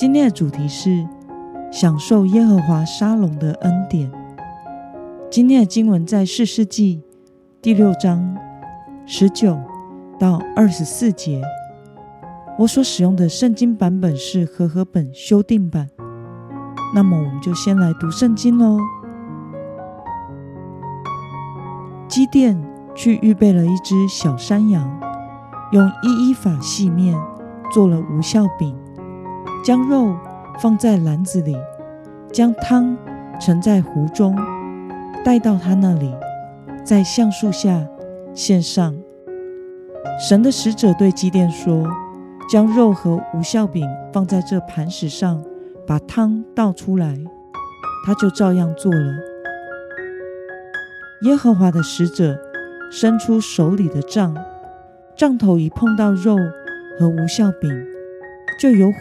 今天的主题是享受耶和华沙龙的恩典。今天的经文在四世纪第六章十九到二十四节。我所使用的圣经版本是和合本修订版。那么，我们就先来读圣经喽。基甸去预备了一只小山羊，用一一法细面做了无效饼。将肉放在篮子里，将汤盛在壶中，带到他那里，在橡树下献上。神的使者对基甸说：“将肉和无效饼放在这磐石上，把汤倒出来。”他就照样做了。耶和华的使者伸出手里的杖，杖头一碰到肉和无效饼，就有火。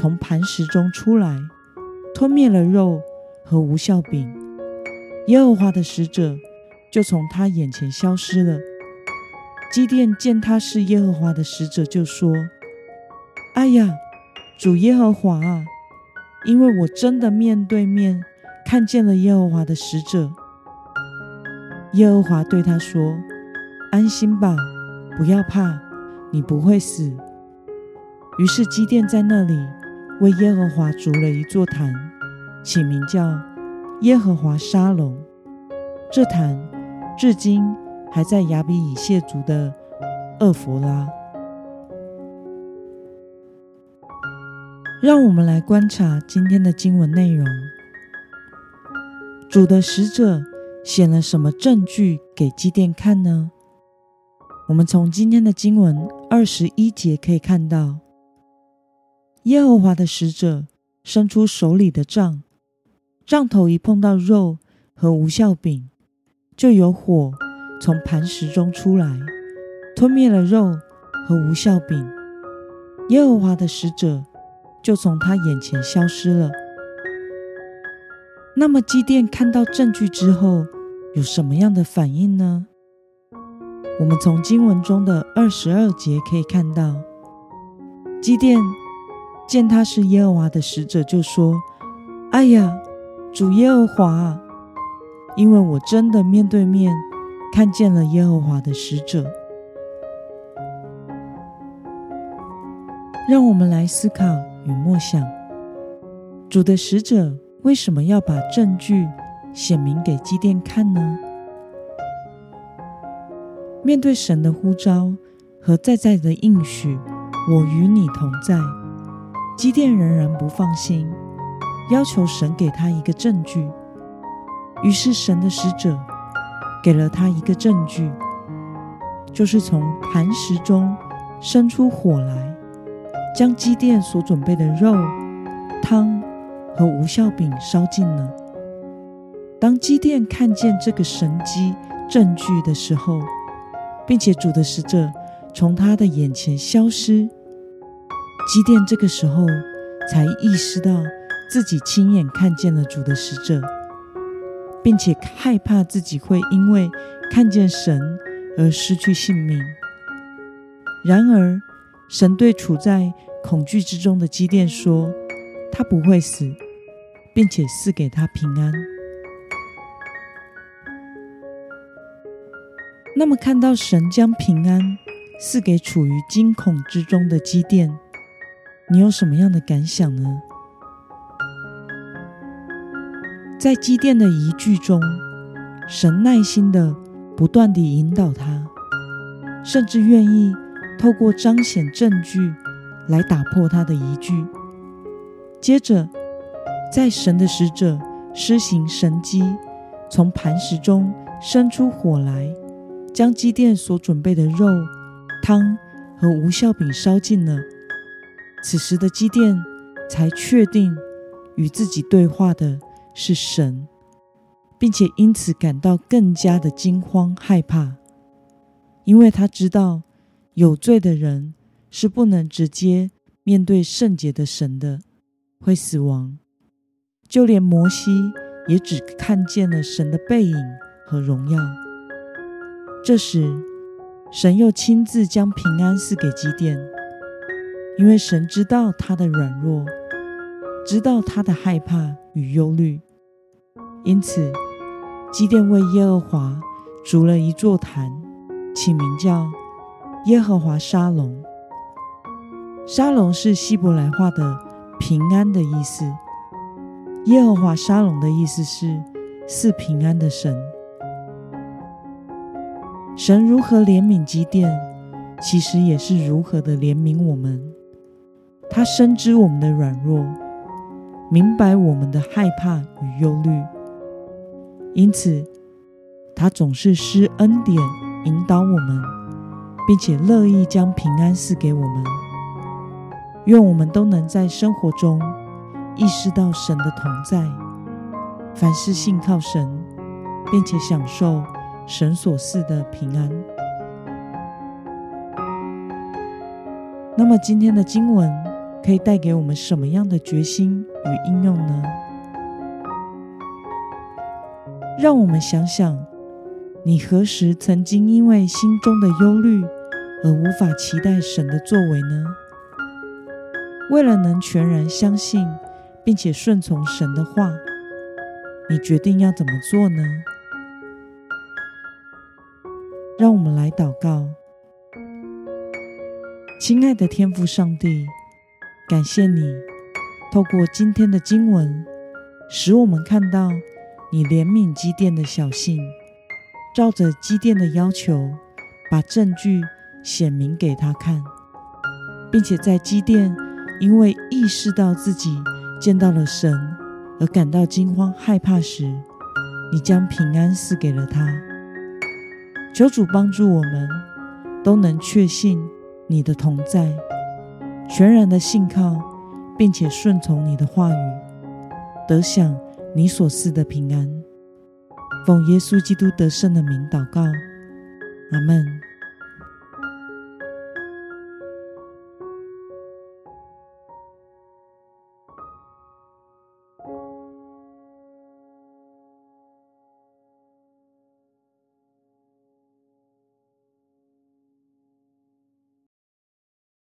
从磐石中出来，吞灭了肉和无效饼。耶和华的使者就从他眼前消失了。基甸见他是耶和华的使者，就说：“哎呀，主耶和华啊！因为我真的面对面看见了耶和华的使者。”耶和华对他说：“安心吧，不要怕，你不会死。”于是基甸在那里。为耶和华筑了一座坛，起名叫耶和华沙龙。这坛至今还在亚比以谢族的厄弗拉。让我们来观察今天的经文内容。主的使者显了什么证据给基甸看呢？我们从今天的经文二十一节可以看到。耶和华的使者伸出手里的杖，杖头一碰到肉和无效饼，就有火从磐石中出来，吞灭了肉和无效饼。耶和华的使者就从他眼前消失了。那么基甸看到证据之后有什么样的反应呢？我们从经文中的二十二节可以看到，基甸。见他是耶和华的使者，就说：“哎呀，主耶和华，因为我真的面对面看见了耶和华的使者。”让我们来思考与默想：主的使者为什么要把证据显明给基甸看呢？面对神的呼召和在在的应许，我与你同在。基甸仍然不放心，要求神给他一个证据。于是神的使者给了他一个证据，就是从磐石中生出火来，将基甸所准备的肉、汤和无效饼烧尽了。当基甸看见这个神机证据的时候，并且主的使者从他的眼前消失。基甸这个时候才意识到自己亲眼看见了主的使者，并且害怕自己会因为看见神而失去性命。然而，神对处在恐惧之中的基甸说：“他不会死，并且赐给他平安。”那么，看到神将平安赐给处于惊恐之中的基甸。你有什么样的感想呢？在基甸的疑句中，神耐心的不断地引导他，甚至愿意透过彰显证据来打破他的疑句。接着，在神的使者施行神迹，从磐石中生出火来，将基甸所准备的肉、汤和无效饼烧尽了。此时的基甸才确定与自己对话的是神，并且因此感到更加的惊慌害怕，因为他知道有罪的人是不能直接面对圣洁的神的，会死亡。就连摩西也只看见了神的背影和荣耀。这时，神又亲自将平安赐给基甸，因为神知道他的软弱，知道他的害怕与忧虑，因此基甸为耶和华筑了一座坛，起名叫耶和华沙龙。沙龙是希伯来话的平安的意思。耶和华沙龙的意思是赐平安的神。神如何怜悯基甸，其实也是如何的怜悯我们。他深知我们的软弱，明白我们的害怕与忧虑，因此他总是施恩典引导我们，并且乐意将平安赐给我们。愿我们都能在生活中。意识到神的同在，凡事信靠神，并且享受神所赐的平安。那么，今天的经文可以带给我们什么样的决心与应用呢？让我们想想，你何时曾经因为心中的忧虑而无法期待神的作为呢？为了能全然相信。并且顺从神的话，你决定要怎么做呢？让我们来祷告，亲爱的天父上帝，感谢你透过今天的经文，使我们看到你怜悯基甸的小信，照着基甸的要求，把证据显明给他看，并且在基甸因为意识到自己。见到了神而感到惊慌害怕时，你将平安赐给了他。求主帮助我们都能确信你的同在，全然的信靠，并且顺从你的话语，得享你所赐的平安。奉耶稣基督得胜的名祷告，阿门。